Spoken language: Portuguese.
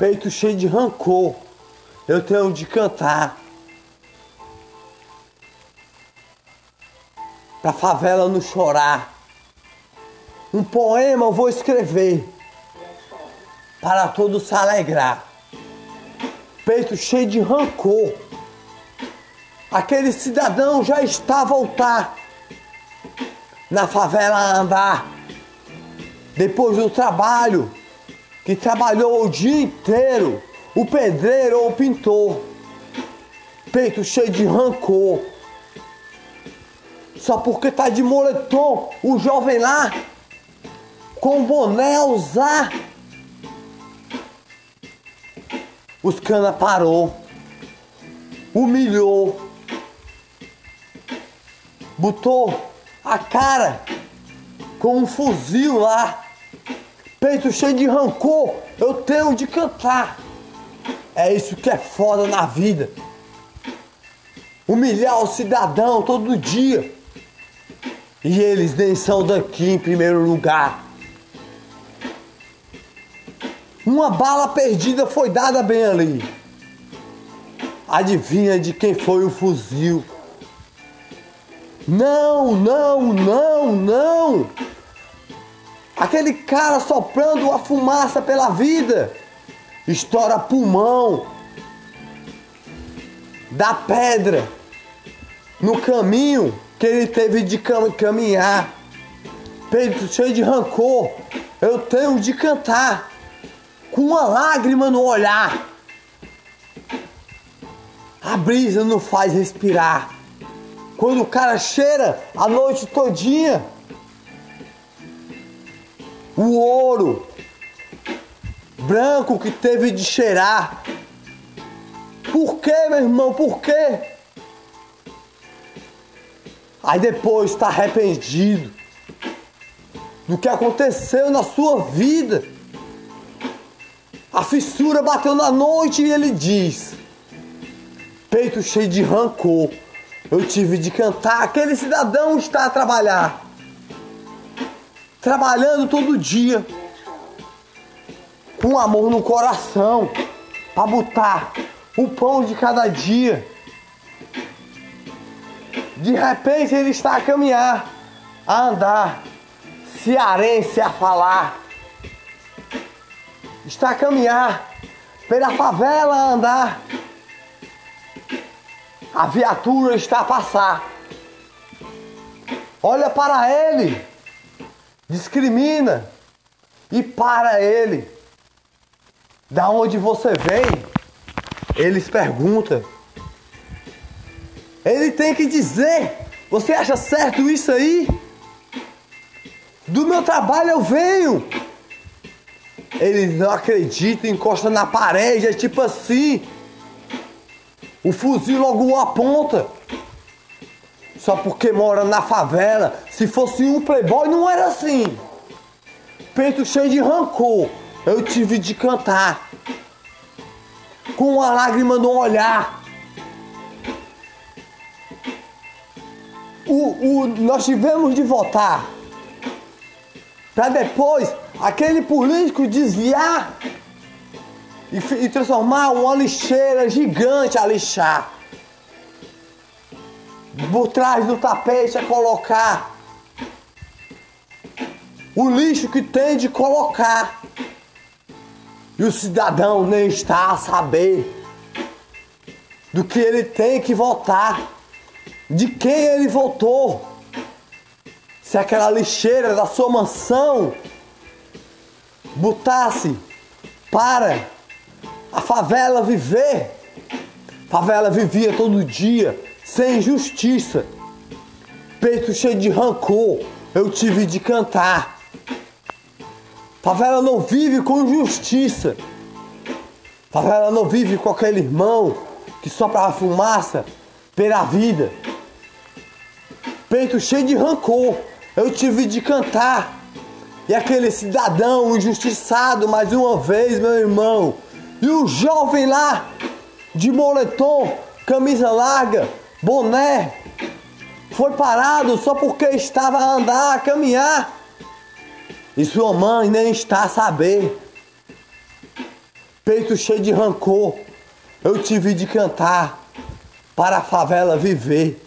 peito cheio de rancor. Eu tenho de cantar. Pra favela não chorar. Um poema eu vou escrever. Para todos se alegrar. Peito cheio de rancor. Aquele cidadão já está a voltar. Na favela a andar. Depois do trabalho. Que trabalhou o dia inteiro. O pedreiro ou o pintor. Peito cheio de rancor. Só porque tá de moletom, o jovem lá com boné a usar. Os cana parou, humilhou, botou a cara com um fuzil lá, peito cheio de rancor. Eu tenho de cantar. É isso que é foda na vida. Humilhar o cidadão todo dia. E eles nem são daqui em primeiro lugar. Uma bala perdida foi dada bem ali. Adivinha de quem foi o fuzil? Não, não, não, não. Aquele cara soprando a fumaça pela vida. Estoura pulmão. Da pedra. No caminho que ele teve de caminhar. Peito cheio de rancor. Eu tenho de cantar. Com uma lágrima no olhar. A brisa não faz respirar. Quando o cara cheira a noite todinha. O ouro branco que teve de cheirar. Por que, meu irmão? Por quê? Aí depois está arrependido do que aconteceu na sua vida. A fissura bateu na noite e ele diz: Peito cheio de rancor, eu tive de cantar. Aquele cidadão está a trabalhar, trabalhando todo dia, com amor no coração, para botar o pão de cada dia. De repente ele está a caminhar, a andar, cearense a falar. Está a caminhar pela favela a andar. A viatura está a passar. Olha para ele, discrimina e para ele. Da onde você vem? Eles perguntam. Ele tem que dizer: Você acha certo isso aí? Do meu trabalho eu venho. Ele não acredita, encosta na parede, é tipo assim. O fuzil logo aponta. Só porque mora na favela. Se fosse um playboy, não era assim. Peito cheio de rancor. Eu tive de cantar. Com uma lágrima no olhar. O, o, nós tivemos de votar para depois aquele político desviar e, e, transformar uma lixeira gigante a lixar. Por trás do tapete a colocar o lixo que tem de colocar. E o cidadão nem está a saber do que ele tem que votar de quem ele votou. Se aquela lixeira da sua mansão botasse para a favela viver, favela vivia todo dia sem justiça, peito cheio de rancor, eu tive de cantar. Favela não vive com justiça. Favela não vive com aquele irmão que sopra a fumaça pela vida peito cheio de rancor. Eu tive de cantar. E aquele cidadão injustiçado mais uma vez, meu irmão. E o jovem lá, de moletom, camisa larga, boné, foi parado só porque estava a andar, a caminhar. E sua mãe nem está a saber. peito cheio de rancor, eu tive de cantar para a favela viver.